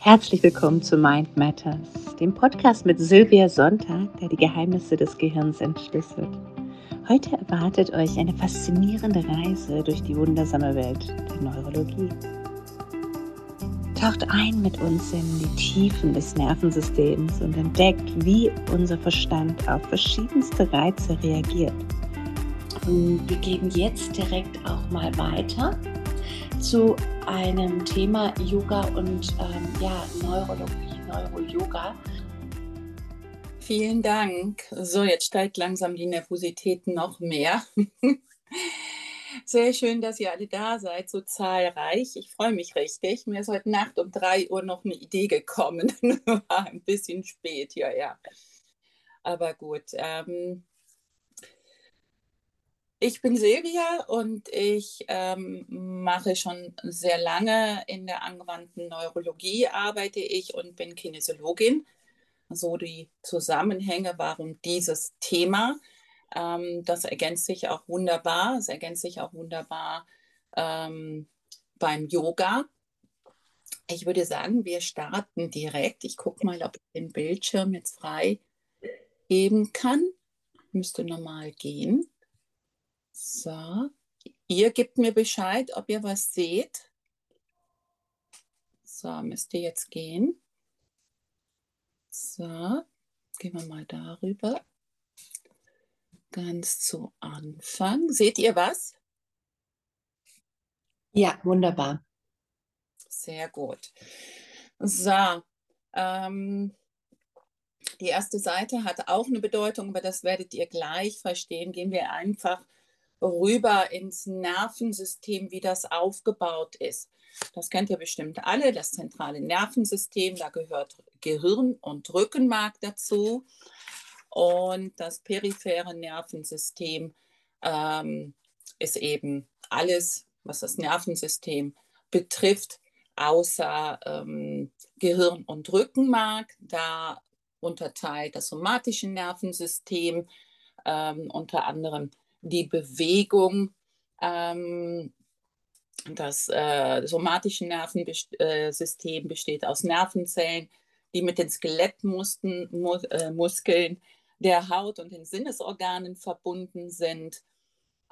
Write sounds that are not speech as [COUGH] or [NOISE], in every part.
Herzlich willkommen zu Mind Matters, dem Podcast mit Sylvia Sonntag, der die Geheimnisse des Gehirns entschlüsselt. Heute erwartet euch eine faszinierende Reise durch die wundersame Welt der Neurologie. Taucht ein mit uns in die Tiefen des Nervensystems und entdeckt, wie unser Verstand auf verschiedenste Reize reagiert. Und wir gehen jetzt direkt auch mal weiter zu einem Thema Yoga und ähm, ja, Neurologie, Neuro-Yoga. Vielen Dank. So, jetzt steigt langsam die Nervosität noch mehr. [LAUGHS] Sehr schön, dass ihr alle da seid, so zahlreich. Ich freue mich richtig. Mir ist heute Nacht um 3 Uhr noch eine Idee gekommen. War [LAUGHS] ein bisschen spät hier, ja. Aber gut. Ähm, ich bin Silvia und ich ähm, mache schon sehr lange in der angewandten Neurologie arbeite ich und bin Kinesiologin. So die Zusammenhänge, warum dieses Thema, ähm, das ergänzt sich auch wunderbar. Es ergänzt sich auch wunderbar ähm, beim Yoga. Ich würde sagen, wir starten direkt. Ich gucke mal, ob ich den Bildschirm jetzt frei geben kann. Müsste normal gehen. So, ihr gebt mir Bescheid, ob ihr was seht. So, müsst ihr jetzt gehen. So, gehen wir mal darüber. Ganz zu Anfang. Seht ihr was? Ja, wunderbar. Sehr gut. So, ähm, die erste Seite hat auch eine Bedeutung, aber das werdet ihr gleich verstehen. Gehen wir einfach rüber ins Nervensystem, wie das aufgebaut ist. Das kennt ihr bestimmt alle, das zentrale Nervensystem, da gehört Gehirn und Rückenmark dazu. Und das periphere Nervensystem ähm, ist eben alles, was das Nervensystem betrifft, außer ähm, Gehirn und Rückenmark. Da unterteilt das somatische Nervensystem ähm, unter anderem die Bewegung, ähm, das äh, somatische Nervensystem äh, besteht aus Nervenzellen, die mit den Skelettmuskeln Mus äh, der Haut und den Sinnesorganen verbunden sind.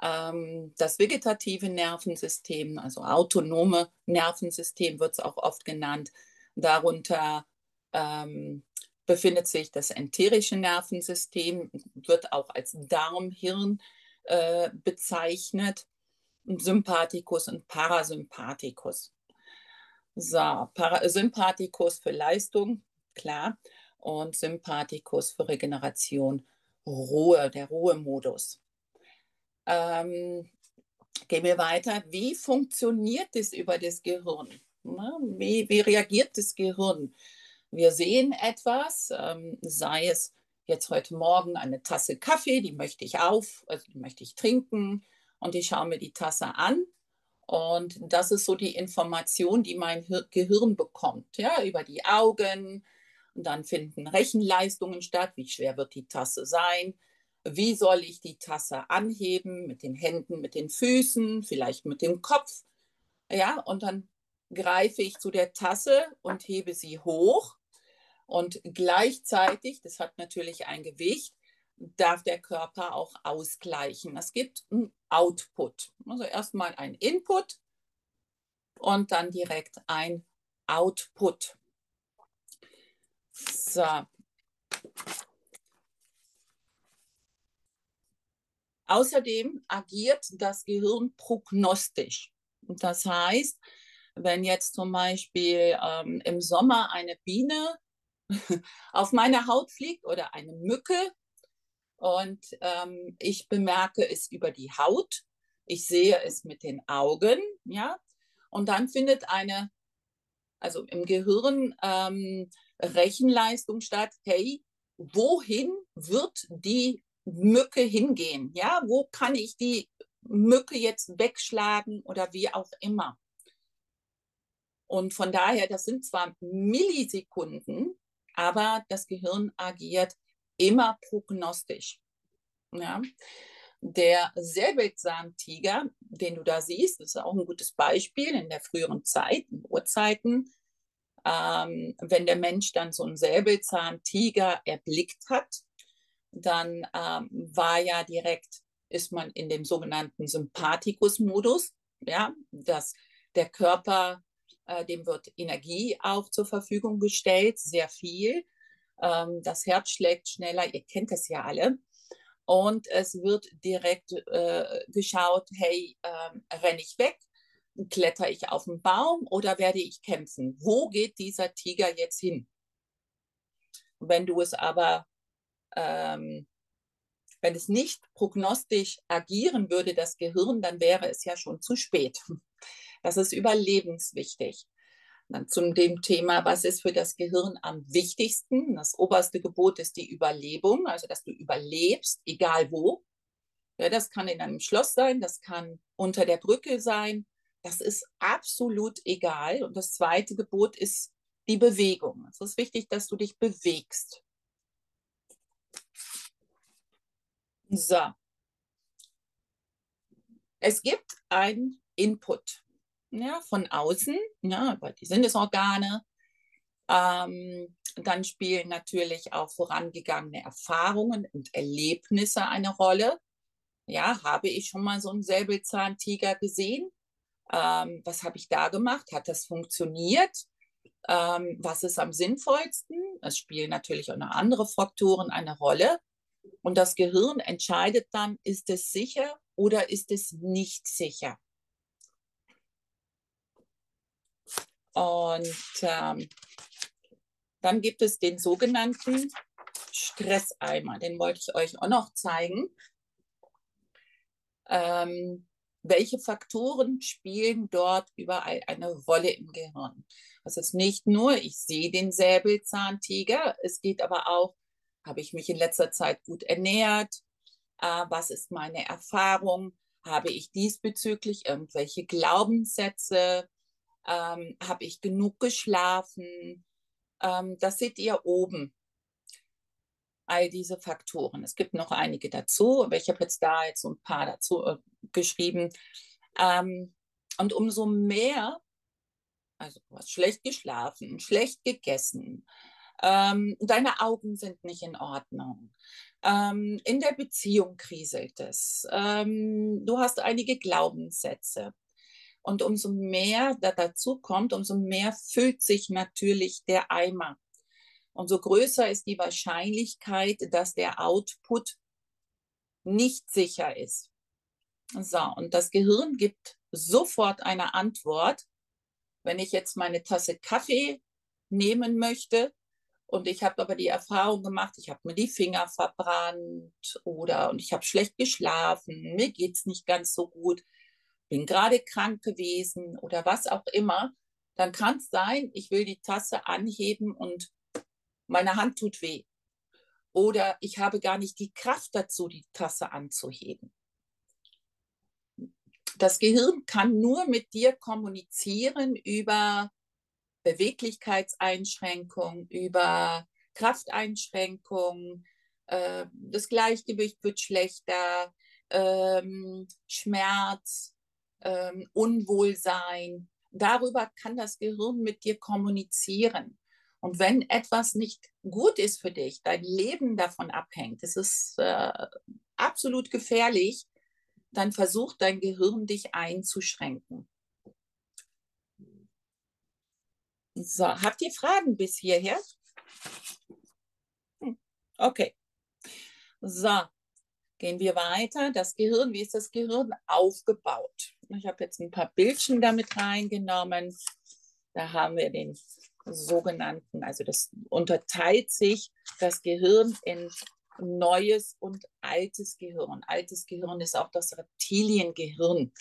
Ähm, das vegetative Nervensystem, also autonome Nervensystem wird es auch oft genannt. Darunter ähm, befindet sich das enterische Nervensystem, wird auch als Darm-Hirn äh, bezeichnet. Sympathikus und Parasympathikus. So, Parasympathikus für Leistung, klar, und Sympathikus für Regeneration, Ruhe, der Ruhemodus. Ähm, gehen wir weiter. Wie funktioniert es über das Gehirn? Wie, wie reagiert das Gehirn? Wir sehen etwas, ähm, sei es jetzt heute Morgen eine Tasse Kaffee, die möchte ich auf, also die möchte ich trinken und ich schaue mir die Tasse an. Und das ist so die Information, die mein Gehirn bekommt, ja, über die Augen. Und dann finden Rechenleistungen statt. Wie schwer wird die Tasse sein? Wie soll ich die Tasse anheben? Mit den Händen, mit den Füßen, vielleicht mit dem Kopf. Ja, und dann greife ich zu der Tasse und hebe sie hoch und gleichzeitig, das hat natürlich ein Gewicht, darf der Körper auch ausgleichen. Es gibt einen Output. Also erstmal ein Input und dann direkt ein Output. So. Außerdem agiert das Gehirn prognostisch. Das heißt, wenn jetzt zum Beispiel ähm, im Sommer eine Biene [LAUGHS] auf meine Haut fliegt oder eine Mücke und ähm, ich bemerke es über die Haut, ich sehe es mit den Augen, ja, und dann findet eine, also im Gehirn ähm, Rechenleistung statt, hey, wohin wird die Mücke hingehen? Ja, wo kann ich die Mücke jetzt wegschlagen oder wie auch immer? Und von daher, das sind zwar Millisekunden, aber das Gehirn agiert immer prognostisch. Ja. Der Säbelzahntiger, den du da siehst, ist auch ein gutes Beispiel in der früheren Zeit, in Urzeiten. Ähm, wenn der Mensch dann so einen Säbelzahntiger erblickt hat, dann ähm, war ja direkt, ist man in dem sogenannten Sympathikus-Modus, ja, dass der Körper, dem wird Energie auch zur Verfügung gestellt, sehr viel. Ähm, das Herz schlägt schneller, ihr kennt das ja alle. Und es wird direkt äh, geschaut, hey, äh, renne ich weg, kletter ich auf den Baum oder werde ich kämpfen? Wo geht dieser Tiger jetzt hin? Wenn du es aber, ähm, wenn es nicht prognostisch agieren würde, das Gehirn, dann wäre es ja schon zu spät. Das ist überlebenswichtig. Dann zum dem Thema, was ist für das Gehirn am wichtigsten? Das oberste Gebot ist die Überlebung, also dass du überlebst, egal wo. Ja, das kann in einem Schloss sein, das kann unter der Brücke sein. Das ist absolut egal. Und das zweite Gebot ist die Bewegung. Es ist wichtig, dass du dich bewegst. So. Es gibt ein Input ja, von außen, ja, über die Sinnesorgane. Ähm, dann spielen natürlich auch vorangegangene Erfahrungen und Erlebnisse eine Rolle. Ja, habe ich schon mal so einen Säbelzahntiger gesehen? Ähm, was habe ich da gemacht? Hat das funktioniert? Ähm, was ist am sinnvollsten? Es spielen natürlich auch noch andere Faktoren eine Rolle. Und das Gehirn entscheidet dann, ist es sicher oder ist es nicht sicher? Und ähm, dann gibt es den sogenannten Stresseimer. Den wollte ich euch auch noch zeigen. Ähm, welche Faktoren spielen dort überall eine Rolle im Gehirn? Das ist nicht nur, ich sehe den Säbelzahntiger, es geht aber auch, habe ich mich in letzter Zeit gut ernährt? Äh, was ist meine Erfahrung? Habe ich diesbezüglich irgendwelche Glaubenssätze? Ähm, habe ich genug geschlafen. Ähm, das seht ihr oben. All diese Faktoren. Es gibt noch einige dazu, aber ich habe jetzt da jetzt so ein paar dazu äh, geschrieben. Ähm, und umso mehr, also du hast schlecht geschlafen, schlecht gegessen, ähm, deine Augen sind nicht in Ordnung, ähm, in der Beziehung kriselt es, ähm, du hast einige Glaubenssätze, und umso mehr da dazu kommt, umso mehr füllt sich natürlich der Eimer. Umso größer ist die Wahrscheinlichkeit, dass der Output nicht sicher ist. So, und das Gehirn gibt sofort eine Antwort. Wenn ich jetzt meine Tasse Kaffee nehmen möchte und ich habe aber die Erfahrung gemacht, ich habe mir die Finger verbrannt oder und ich habe schlecht geschlafen, mir geht es nicht ganz so gut, bin gerade krank gewesen oder was auch immer, dann kann es sein, ich will die Tasse anheben und meine Hand tut weh. Oder ich habe gar nicht die Kraft dazu, die Tasse anzuheben. Das Gehirn kann nur mit dir kommunizieren über Beweglichkeitseinschränkungen, über Krafteinschränkungen, äh, das Gleichgewicht wird schlechter, ähm, Schmerz, ähm, Unwohlsein. Darüber kann das Gehirn mit dir kommunizieren. Und wenn etwas nicht gut ist für dich, dein Leben davon abhängt, es ist äh, absolut gefährlich, dann versucht dein Gehirn dich einzuschränken. So, habt ihr Fragen bis hierher? Hm, okay. So, gehen wir weiter. Das Gehirn, wie ist das Gehirn aufgebaut? Ich habe jetzt ein paar Bildchen damit reingenommen. Da haben wir den sogenannten, also das unterteilt sich das Gehirn in neues und altes Gehirn. Altes Gehirn ist auch das Reptiliengehirn.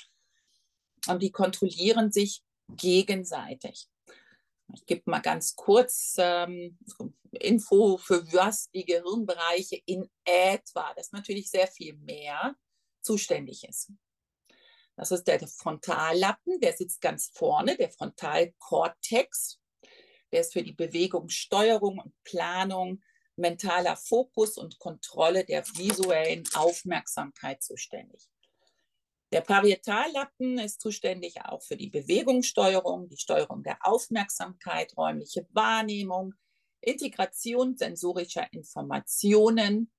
Und die kontrollieren sich gegenseitig. Ich gebe mal ganz kurz ähm, Info, für was die Gehirnbereiche in etwa, das ist natürlich sehr viel mehr, zuständig ist. Das ist der Frontallappen, der sitzt ganz vorne, der Frontalkortex. Der ist für die Bewegungssteuerung und Planung, mentaler Fokus und Kontrolle der visuellen Aufmerksamkeit zuständig. Der Parietallappen ist zuständig auch für die Bewegungssteuerung, die Steuerung der Aufmerksamkeit, räumliche Wahrnehmung, Integration sensorischer Informationen,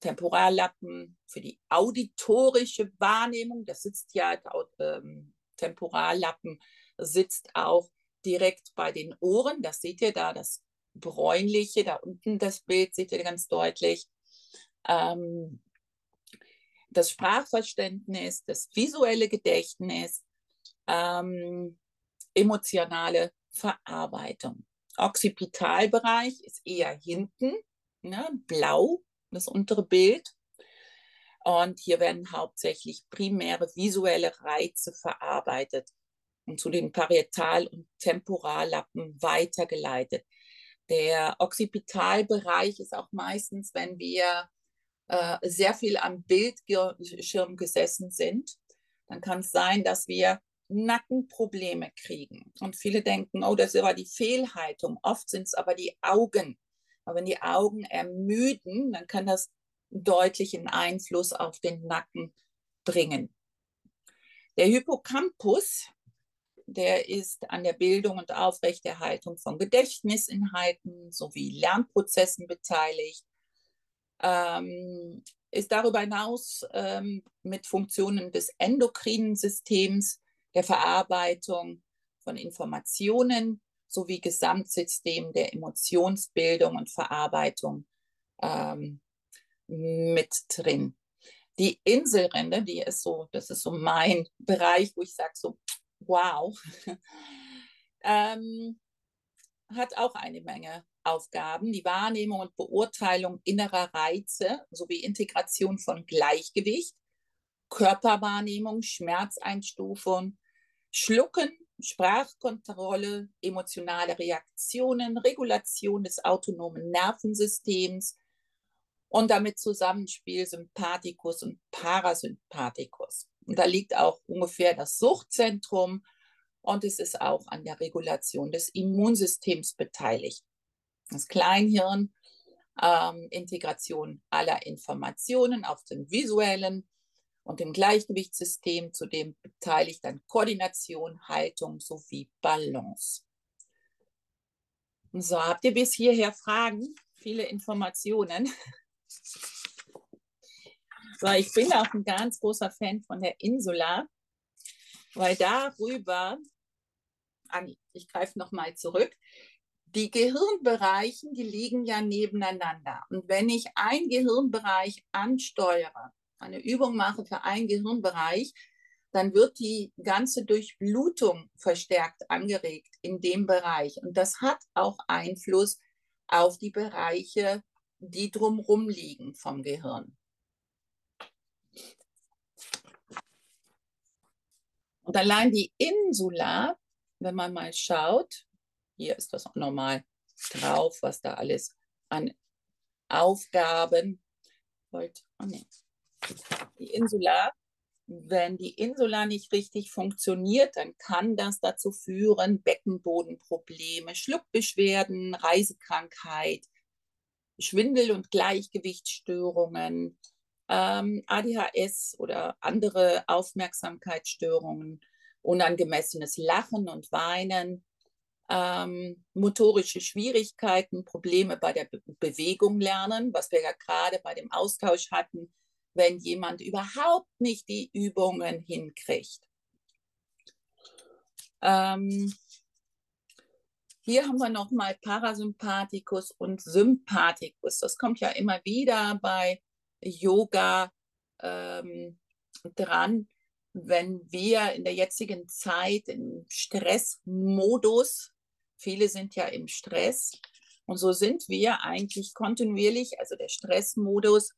Temporallappen für die auditorische Wahrnehmung. Das sitzt ja, ähm, Temporallappen sitzt auch direkt bei den Ohren. Das seht ihr da, das bräunliche, da unten das Bild seht ihr ganz deutlich. Ähm, das Sprachverständnis, das visuelle Gedächtnis, ähm, emotionale Verarbeitung. Occipitalbereich ist eher hinten, ne, blau, das untere Bild. Und hier werden hauptsächlich primäre visuelle Reize verarbeitet und zu den Parietal- und Temporallappen weitergeleitet. Der Occipitalbereich ist auch meistens, wenn wir äh, sehr viel am Bildschirm gesessen sind, dann kann es sein, dass wir Nackenprobleme kriegen. Und viele denken, oh, das ist aber die Fehlhaltung. Oft sind es aber die Augen. Aber wenn die Augen ermüden, dann kann das deutlichen Einfluss auf den Nacken bringen. Der Hippocampus, der ist an der Bildung und Aufrechterhaltung von Gedächtnisinhalten sowie Lernprozessen beteiligt, ähm, ist darüber hinaus ähm, mit Funktionen des endokrinen Systems, der Verarbeitung von Informationen sowie Gesamtsystem der Emotionsbildung und Verarbeitung ähm, mit drin. Die Inselrinde, die ist so, das ist so mein [LAUGHS] Bereich, wo ich sage so, wow, [LAUGHS] ähm, hat auch eine Menge Aufgaben, die Wahrnehmung und Beurteilung innerer Reize sowie Integration von Gleichgewicht, Körperwahrnehmung, Schmerzeinstufung, Schlucken, Sprachkontrolle, emotionale Reaktionen, Regulation des autonomen Nervensystems und damit Zusammenspiel Sympathikus und Parasympathikus. Und da liegt auch ungefähr das Suchtzentrum und es ist auch an der Regulation des Immunsystems beteiligt. Das Kleinhirn, ähm, Integration aller Informationen auf dem visuellen und dem Gleichgewichtssystem, zudem beteiligt dann Koordination, Haltung sowie Balance. So, habt ihr bis hierher Fragen? Viele Informationen. [LAUGHS] So, ich bin auch ein ganz großer Fan von der Insula, weil darüber, ich greife nochmal zurück, die Gehirnbereichen, die liegen ja nebeneinander. Und wenn ich einen Gehirnbereich ansteuere, eine Übung mache für einen Gehirnbereich, dann wird die ganze Durchblutung verstärkt angeregt in dem Bereich. Und das hat auch Einfluss auf die Bereiche, die drumherum liegen vom Gehirn. Und allein die Insula, wenn man mal schaut, hier ist das auch nochmal drauf, was da alles an Aufgaben. Wollt, oh nee. Die Insula, wenn die Insula nicht richtig funktioniert, dann kann das dazu führen, Beckenbodenprobleme, Schluckbeschwerden, Reisekrankheit, Schwindel- und Gleichgewichtsstörungen, ähm, ADHS oder andere Aufmerksamkeitsstörungen, unangemessenes Lachen und Weinen, ähm, motorische Schwierigkeiten, Probleme bei der Be Bewegung lernen, was wir ja gerade bei dem Austausch hatten, wenn jemand überhaupt nicht die Übungen hinkriegt. Ähm, hier haben wir nochmal Parasympathikus und Sympathikus. Das kommt ja immer wieder bei Yoga ähm, dran. Wenn wir in der jetzigen Zeit im Stressmodus Viele sind ja im Stress. Und so sind wir eigentlich kontinuierlich, also der Stressmodus,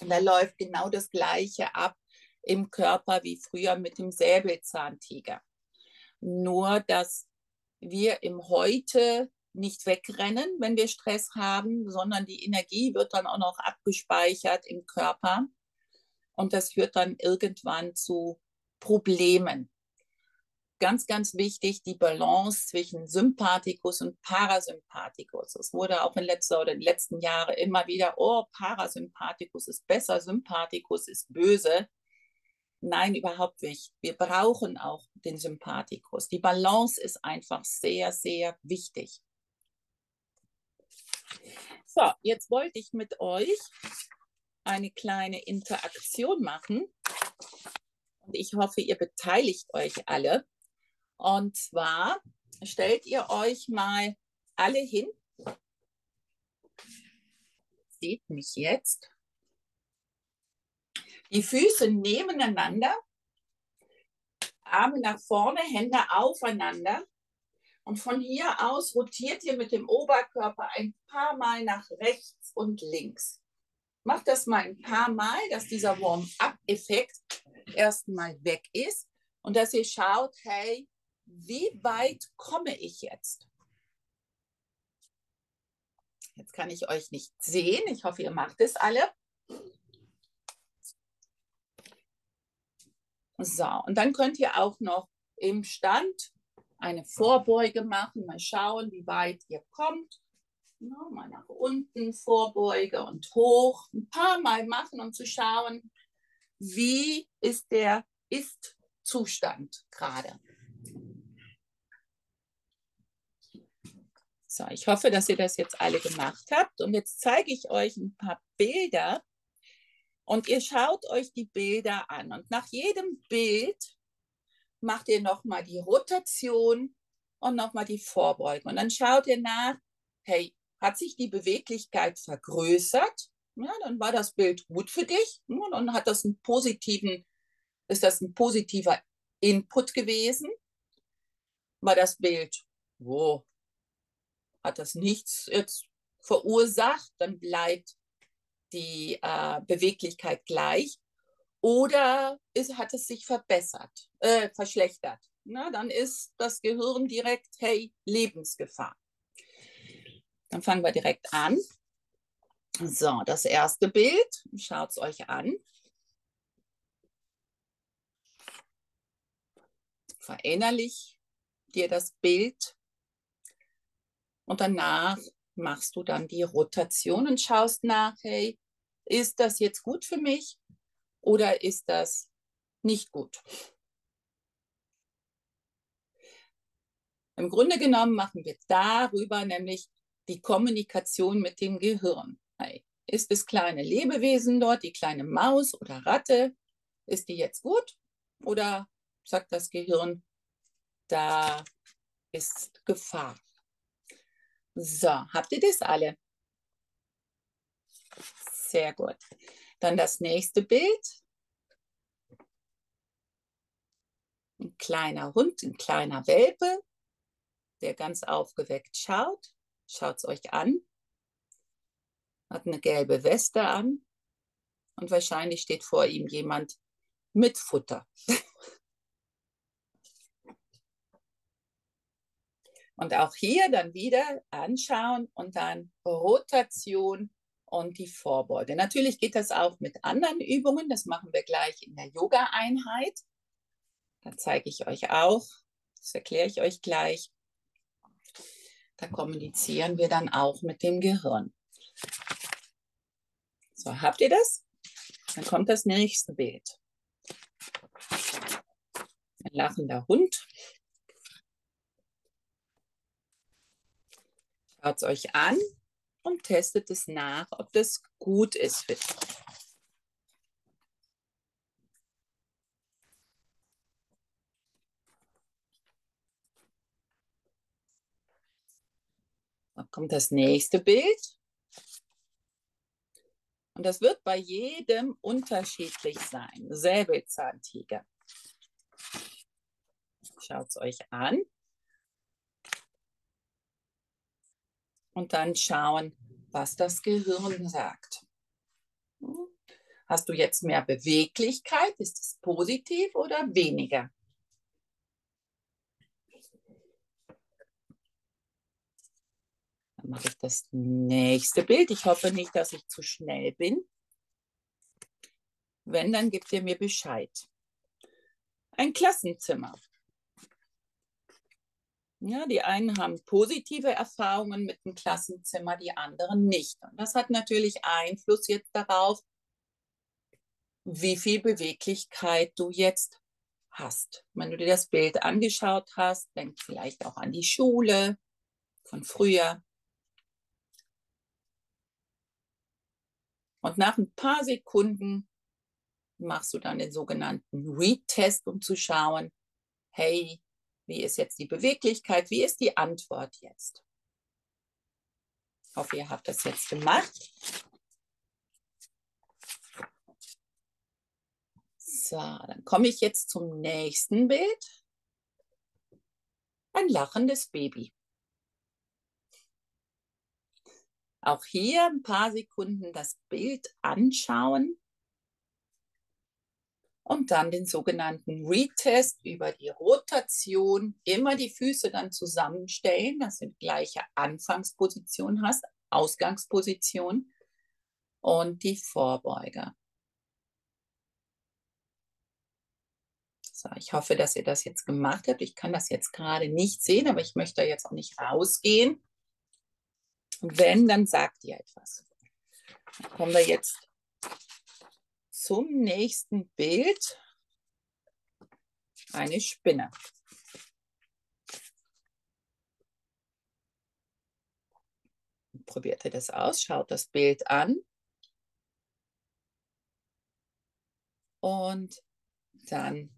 da läuft genau das Gleiche ab im Körper wie früher mit dem Säbelzahntiger. Nur, dass wir im Heute nicht wegrennen, wenn wir Stress haben, sondern die Energie wird dann auch noch abgespeichert im Körper. Und das führt dann irgendwann zu Problemen ganz, ganz wichtig, die Balance zwischen Sympathikus und Parasympathikus. Es wurde auch in letzter oder in den letzten Jahren immer wieder, oh, Parasympathikus ist besser, Sympathikus ist böse. Nein, überhaupt nicht. Wir brauchen auch den Sympathikus. Die Balance ist einfach sehr, sehr wichtig. So, jetzt wollte ich mit euch eine kleine Interaktion machen. Und ich hoffe, ihr beteiligt euch alle. Und zwar stellt ihr euch mal alle hin. Seht mich jetzt. Die Füße nebeneinander, Arme nach vorne, Hände aufeinander. Und von hier aus rotiert ihr mit dem Oberkörper ein paar Mal nach rechts und links. Macht das mal ein paar Mal, dass dieser Warm-up-Effekt erstmal weg ist und dass ihr schaut, hey, wie weit komme ich jetzt? Jetzt kann ich euch nicht sehen. Ich hoffe, ihr macht es alle. So, und dann könnt ihr auch noch im Stand eine Vorbeuge machen. Mal schauen, wie weit ihr kommt. Ja, mal nach unten, Vorbeuge und hoch. Ein paar Mal machen, um zu schauen, wie ist der Ist-Zustand gerade. So, ich hoffe, dass ihr das jetzt alle gemacht habt. Und jetzt zeige ich euch ein paar Bilder. Und ihr schaut euch die Bilder an. Und nach jedem Bild macht ihr nochmal die Rotation und nochmal die Vorbeugung. Und dann schaut ihr nach, hey, hat sich die Beweglichkeit vergrößert? Ja, dann war das Bild gut für dich. Ja, dann hat das einen positiven, ist das ein positiver Input gewesen. War das Bild, wo hat das nichts jetzt verursacht, dann bleibt die äh, Beweglichkeit gleich. Oder ist, hat es sich verbessert, äh, verschlechtert? Na, dann ist das Gehirn direkt, hey, Lebensgefahr. Dann fangen wir direkt an. So, das erste Bild, schaut es euch an. Verinnerlich dir das Bild und danach machst du dann die Rotation und schaust nach, hey, ist das jetzt gut für mich oder ist das nicht gut? Im Grunde genommen machen wir darüber nämlich die Kommunikation mit dem Gehirn. Hey, ist das kleine Lebewesen dort, die kleine Maus oder Ratte, ist die jetzt gut? Oder sagt das Gehirn, da ist Gefahr? So, habt ihr das alle? Sehr gut. Dann das nächste Bild. Ein kleiner Hund, ein kleiner Welpe, der ganz aufgeweckt schaut. Schaut es euch an. Hat eine gelbe Weste an. Und wahrscheinlich steht vor ihm jemand mit Futter. [LAUGHS] Und auch hier dann wieder anschauen und dann Rotation und die Vorbeuge. Natürlich geht das auch mit anderen Übungen. Das machen wir gleich in der Yoga-Einheit. Da zeige ich euch auch. Das erkläre ich euch gleich. Da kommunizieren wir dann auch mit dem Gehirn. So, habt ihr das? Dann kommt das nächste Bild. Ein lachender Hund. Schaut es euch an und testet es nach, ob das gut ist für dich. Dann kommt das nächste Bild. Und das wird bei jedem unterschiedlich sein. Säbelzahntiger. Schaut es euch an. Und dann schauen, was das Gehirn sagt. Hast du jetzt mehr Beweglichkeit? Ist es positiv oder weniger? Dann mache ich das nächste Bild. Ich hoffe nicht, dass ich zu schnell bin. Wenn, dann gebt ihr mir Bescheid. Ein Klassenzimmer. Ja, die einen haben positive Erfahrungen mit dem Klassenzimmer, die anderen nicht. Und das hat natürlich Einfluss jetzt darauf, wie viel Beweglichkeit du jetzt hast. Wenn du dir das Bild angeschaut hast, denk vielleicht auch an die Schule von früher. Und nach ein paar Sekunden machst du dann den sogenannten Retest, um zu schauen, hey, wie ist jetzt die Beweglichkeit? Wie ist die Antwort jetzt? Ich hoffe, ihr habt das jetzt gemacht. So, dann komme ich jetzt zum nächsten Bild. Ein lachendes Baby. Auch hier ein paar Sekunden das Bild anschauen und dann den sogenannten Retest über die Rotation. Immer die Füße dann zusammenstellen, dass du die gleiche Anfangsposition hast, Ausgangsposition und die Vorbeuger. So, ich hoffe, dass ihr das jetzt gemacht habt. Ich kann das jetzt gerade nicht sehen, aber ich möchte jetzt auch nicht rausgehen. Wenn, dann sagt ihr etwas. Dann kommen wir jetzt zum nächsten Bild eine Spinne. Probiert ihr das aus, schaut das Bild an. Und dann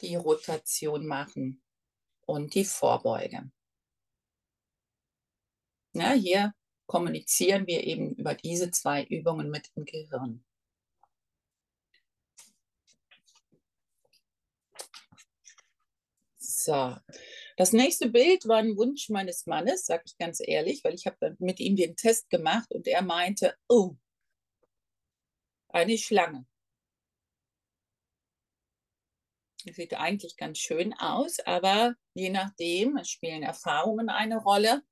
die Rotation machen und die Vorbeuge. Ja, hier kommunizieren wir eben über diese zwei Übungen mit dem Gehirn. So, das nächste Bild war ein Wunsch meines Mannes, sage ich ganz ehrlich, weil ich habe mit ihm den Test gemacht und er meinte, oh, eine Schlange. Sieht eigentlich ganz schön aus, aber je nachdem, spielen Erfahrungen eine Rolle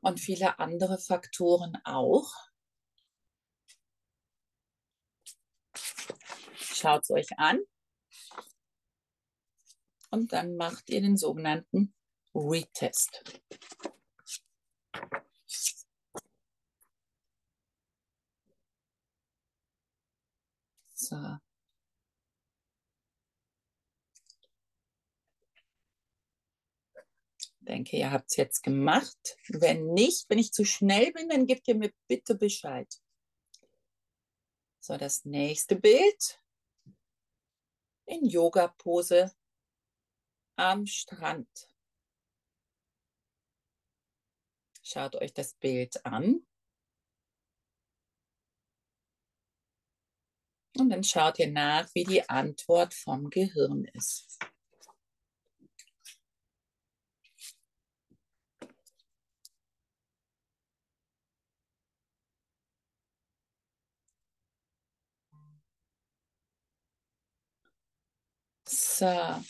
und viele andere Faktoren auch. Schaut es euch an und dann macht ihr den sogenannten Retest. So. Denke, ihr habt es jetzt gemacht. Wenn nicht, wenn ich zu schnell bin, dann gebt ihr mir bitte Bescheid. So, das nächste Bild in Yoga-Pose am Strand. Schaut euch das Bild an. Und dann schaut ihr nach, wie die Antwort vom Gehirn ist. So.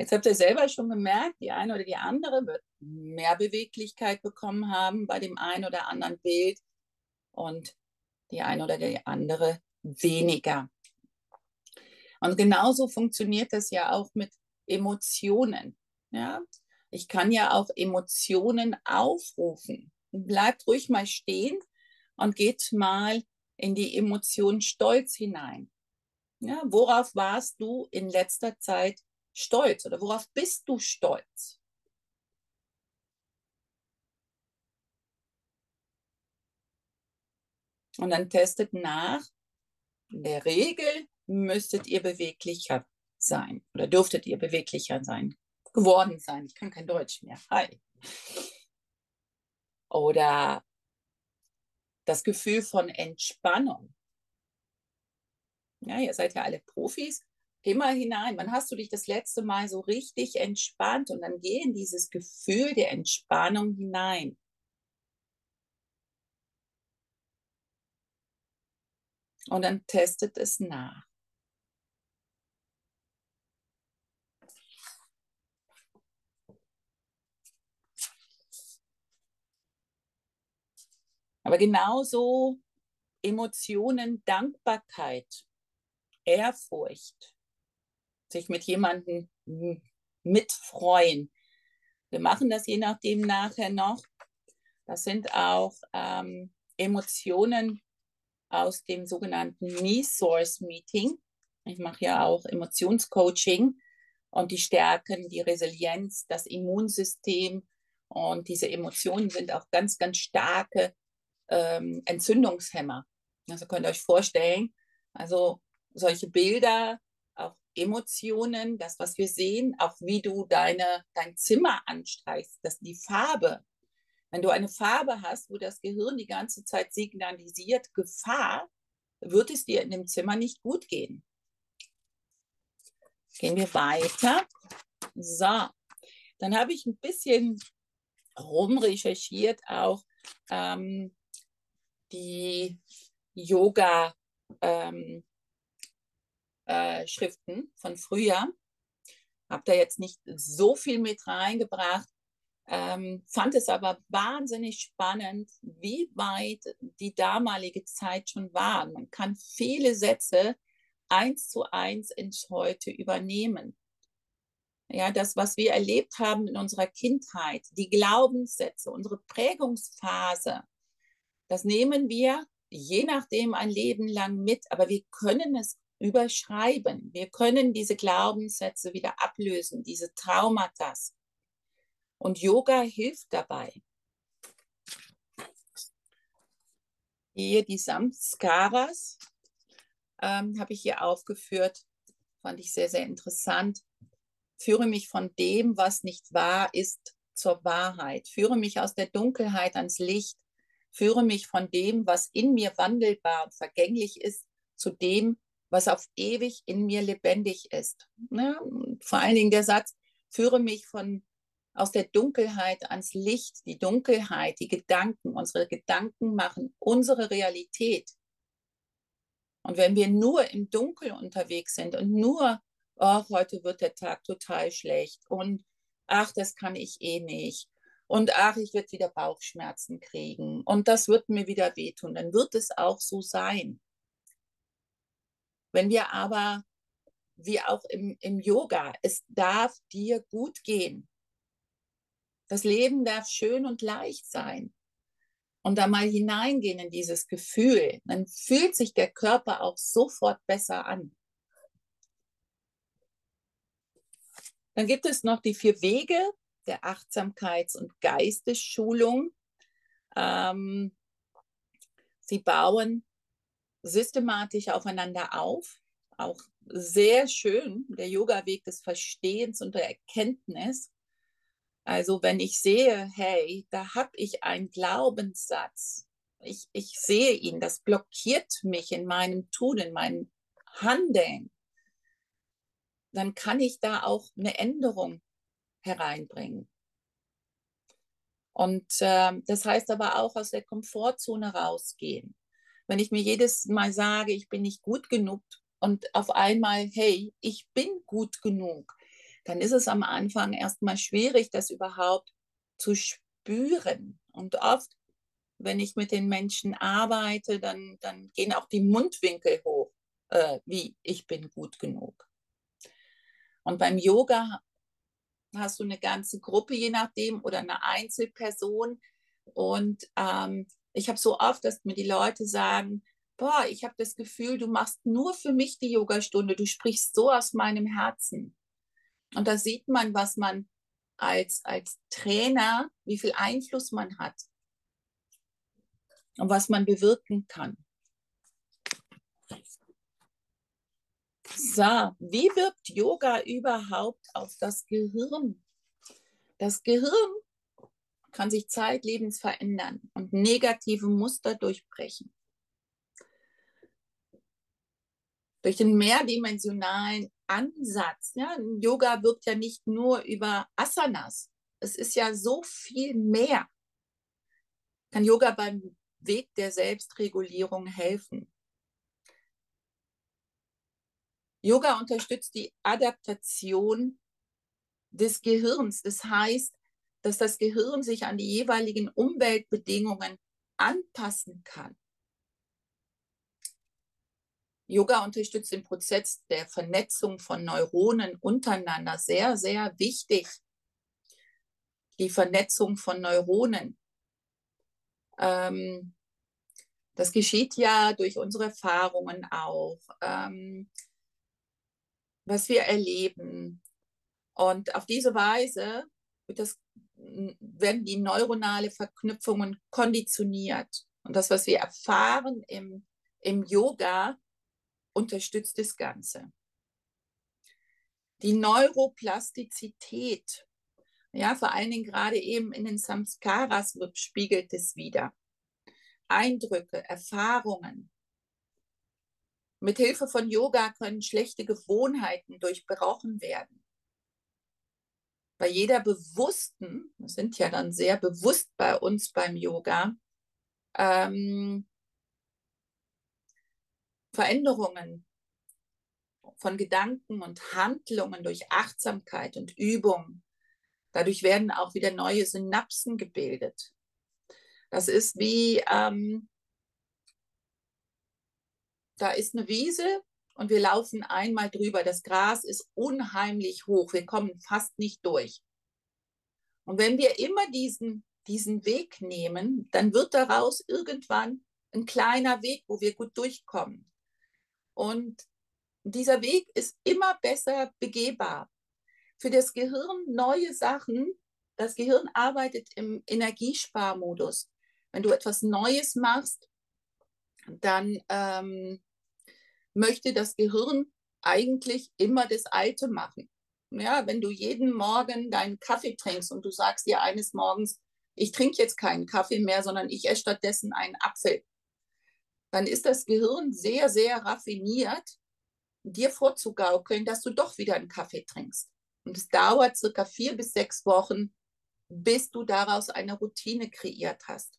Jetzt habt ihr selber schon gemerkt, die eine oder die andere wird mehr Beweglichkeit bekommen haben bei dem einen oder anderen Bild und die eine oder die andere weniger. Und genauso funktioniert das ja auch mit Emotionen. Ja? Ich kann ja auch Emotionen aufrufen. Bleibt ruhig mal stehen und geht mal in die Emotion Stolz hinein. Ja, worauf warst du in letzter Zeit stolz oder worauf bist du stolz? Und dann testet nach. In der Regel müsstet ihr beweglicher sein oder dürftet ihr beweglicher sein, geworden sein. Ich kann kein Deutsch mehr. Hi. Oder das Gefühl von Entspannung. Ja, ihr seid ja alle Profis. Mal hinein. Wann hast du dich das letzte Mal so richtig entspannt? Und dann geh in dieses Gefühl der Entspannung hinein. Und dann testet es nach. Aber genauso Emotionen, Dankbarkeit, Ehrfurcht, sich mit jemandem mitfreuen. Wir machen das je nachdem nachher noch. Das sind auch ähm, Emotionen, aus dem sogenannten Me-Source Meeting. Ich mache ja auch Emotionscoaching und die Stärken, die Resilienz, das Immunsystem und diese Emotionen sind auch ganz, ganz starke ähm, Entzündungshemmer. Also könnt ihr euch vorstellen, also solche Bilder, Emotionen, das, was wir sehen, auch wie du deine, dein Zimmer anstreichst, dass die Farbe, wenn du eine Farbe hast, wo das Gehirn die ganze Zeit signalisiert, Gefahr, wird es dir in dem Zimmer nicht gut gehen. Gehen wir weiter. So, dann habe ich ein bisschen rumrecherchiert, auch ähm, die Yoga ähm, äh, Schriften von früher. Habe da jetzt nicht so viel mit reingebracht, ähm, fand es aber wahnsinnig spannend, wie weit die damalige Zeit schon war. Man kann viele Sätze eins zu eins ins Heute übernehmen. Ja, das, was wir erlebt haben in unserer Kindheit, die Glaubenssätze, unsere Prägungsphase, das nehmen wir je nachdem ein Leben lang mit, aber wir können es überschreiben. Wir können diese Glaubenssätze wieder ablösen, diese Traumata. Und Yoga hilft dabei. Hier die Samskaras ähm, habe ich hier aufgeführt. Fand ich sehr, sehr interessant. Führe mich von dem, was nicht wahr ist, zur Wahrheit. Führe mich aus der Dunkelheit ans Licht. Führe mich von dem, was in mir wandelbar und vergänglich ist, zu dem, was auf ewig in mir lebendig ist. Ja, vor allen Dingen der Satz, führe mich von aus der Dunkelheit ans Licht, die Dunkelheit, die Gedanken, unsere Gedanken machen unsere Realität. Und wenn wir nur im Dunkel unterwegs sind und nur, oh, heute wird der Tag total schlecht und ach, das kann ich eh nicht und ach, ich werde wieder Bauchschmerzen kriegen und das wird mir wieder wehtun, dann wird es auch so sein. Wenn wir aber, wie auch im, im Yoga, es darf dir gut gehen. Das Leben darf schön und leicht sein. Und da mal hineingehen in dieses Gefühl, dann fühlt sich der Körper auch sofort besser an. Dann gibt es noch die vier Wege der Achtsamkeits- und Geistesschulung. Ähm, sie bauen systematisch aufeinander auf. Auch sehr schön, der Yoga-Weg des Verstehens und der Erkenntnis. Also wenn ich sehe, hey, da habe ich einen Glaubenssatz, ich, ich sehe ihn, das blockiert mich in meinem Tun, in meinem Handeln, dann kann ich da auch eine Änderung hereinbringen. Und äh, das heißt aber auch aus der Komfortzone rausgehen. Wenn ich mir jedes Mal sage, ich bin nicht gut genug und auf einmal, hey, ich bin gut genug, dann ist es am Anfang erstmal schwierig, das überhaupt zu spüren. Und oft, wenn ich mit den Menschen arbeite, dann, dann gehen auch die Mundwinkel hoch, äh, wie ich bin gut genug. Und beim Yoga hast du eine ganze Gruppe, je nachdem, oder eine Einzelperson. Und ähm, ich habe so oft, dass mir die Leute sagen, boah, ich habe das Gefühl, du machst nur für mich die Yogastunde, du sprichst so aus meinem Herzen. Und da sieht man, was man als, als Trainer, wie viel Einfluss man hat und was man bewirken kann. So, wie wirkt Yoga überhaupt auf das Gehirn? Das Gehirn kann sich zeitlebens verändern und negative Muster durchbrechen. Durch den mehrdimensionalen Ansatz, ja, Yoga wirkt ja nicht nur über Asanas, es ist ja so viel mehr. Kann Yoga beim Weg der Selbstregulierung helfen? Yoga unterstützt die Adaptation des Gehirns. Das heißt, dass das Gehirn sich an die jeweiligen Umweltbedingungen anpassen kann. Yoga unterstützt den Prozess der Vernetzung von Neuronen untereinander. Sehr, sehr wichtig. Die Vernetzung von Neuronen. Ähm, Das geschieht ja durch unsere Erfahrungen auch, ähm, was wir erleben. Und auf diese Weise das, werden die neuronale Verknüpfungen konditioniert. Und das, was wir erfahren im, im Yoga, unterstützt das Ganze. Die Neuroplastizität, ja, vor allen Dingen gerade eben in den Samskaras spiegelt es wieder. Eindrücke, Erfahrungen. Mit Hilfe von Yoga können schlechte Gewohnheiten durchbrochen werden. Bei jeder bewussten, wir sind ja dann sehr bewusst bei uns beim Yoga, ähm, Veränderungen von Gedanken und Handlungen durch Achtsamkeit und Übung. Dadurch werden auch wieder neue Synapsen gebildet. Das ist wie, ähm, da ist eine Wiese und wir laufen einmal drüber. Das Gras ist unheimlich hoch. Wir kommen fast nicht durch. Und wenn wir immer diesen, diesen Weg nehmen, dann wird daraus irgendwann ein kleiner Weg, wo wir gut durchkommen. Und dieser Weg ist immer besser begehbar. Für das Gehirn neue Sachen, das Gehirn arbeitet im Energiesparmodus. Wenn du etwas Neues machst, dann ähm, möchte das Gehirn eigentlich immer das Alte machen. Ja, wenn du jeden Morgen deinen Kaffee trinkst und du sagst dir eines Morgens, ich trinke jetzt keinen Kaffee mehr, sondern ich esse stattdessen einen Apfel, dann ist das Gehirn sehr, sehr raffiniert, dir vorzugaukeln, dass du doch wieder einen Kaffee trinkst. Und es dauert circa vier bis sechs Wochen, bis du daraus eine Routine kreiert hast.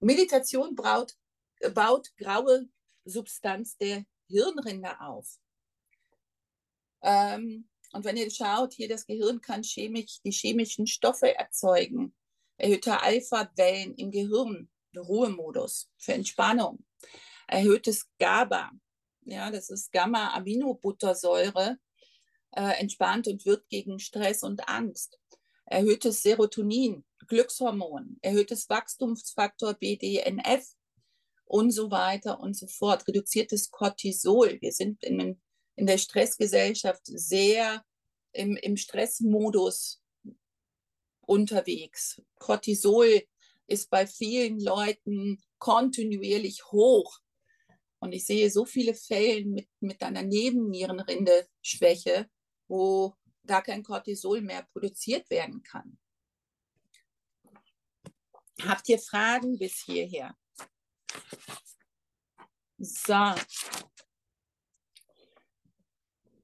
Meditation baut, baut graue Substanz der Hirnrinde auf. Ähm, und wenn ihr schaut, hier das Gehirn kann chemisch, die chemischen Stoffe erzeugen, erhöhte Alpha-Wellen im Gehirn, Ruhemodus für Entspannung, erhöhtes GABA, ja, das ist Gamma-Aminobuttersäure, äh, entspannt und wirkt gegen Stress und Angst. Erhöhtes Serotonin, Glückshormon, erhöhtes Wachstumsfaktor BDNF und so weiter und so fort. Reduziertes Cortisol. Wir sind in, in der Stressgesellschaft sehr im, im Stressmodus unterwegs. Cortisol ist bei vielen Leuten kontinuierlich hoch. Und ich sehe so viele Fälle mit, mit einer Nebennierenrinde-Schwäche, wo da kein Cortisol mehr produziert werden kann. Habt ihr Fragen bis hierher? So.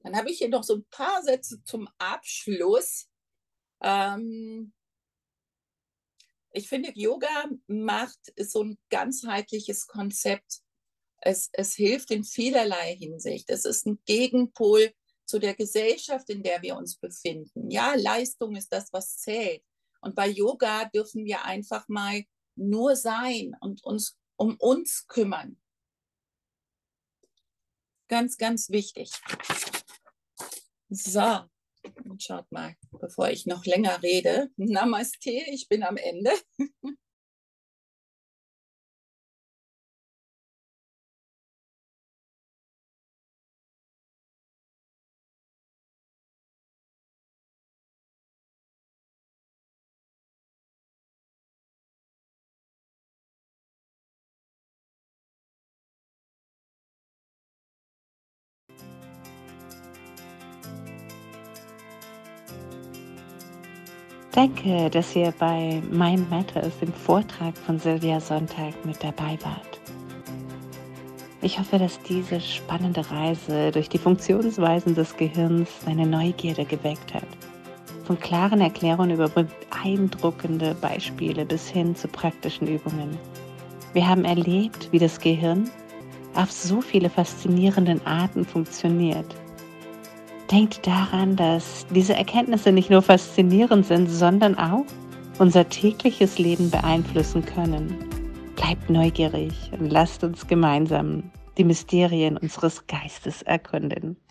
Dann habe ich hier noch so ein paar Sätze zum Abschluss. Ähm, ich finde, Yoga macht so ein ganzheitliches Konzept. Es, es hilft in vielerlei Hinsicht. Es ist ein Gegenpol zu der Gesellschaft, in der wir uns befinden. Ja, Leistung ist das, was zählt. Und bei Yoga dürfen wir einfach mal nur sein und uns um uns kümmern. Ganz, ganz wichtig. So, und schaut mal, bevor ich noch länger rede. Namaste, ich bin am Ende. [LAUGHS] Danke, dass ihr bei Mind Matters, dem Vortrag von Silvia Sonntag, mit dabei wart. Ich hoffe, dass diese spannende Reise durch die Funktionsweisen des Gehirns deine Neugierde geweckt hat. Von klaren Erklärungen über beeindruckende Beispiele bis hin zu praktischen Übungen. Wir haben erlebt, wie das Gehirn auf so viele faszinierenden Arten funktioniert Denkt daran, dass diese Erkenntnisse nicht nur faszinierend sind, sondern auch unser tägliches Leben beeinflussen können. Bleibt neugierig und lasst uns gemeinsam die Mysterien unseres Geistes erkunden.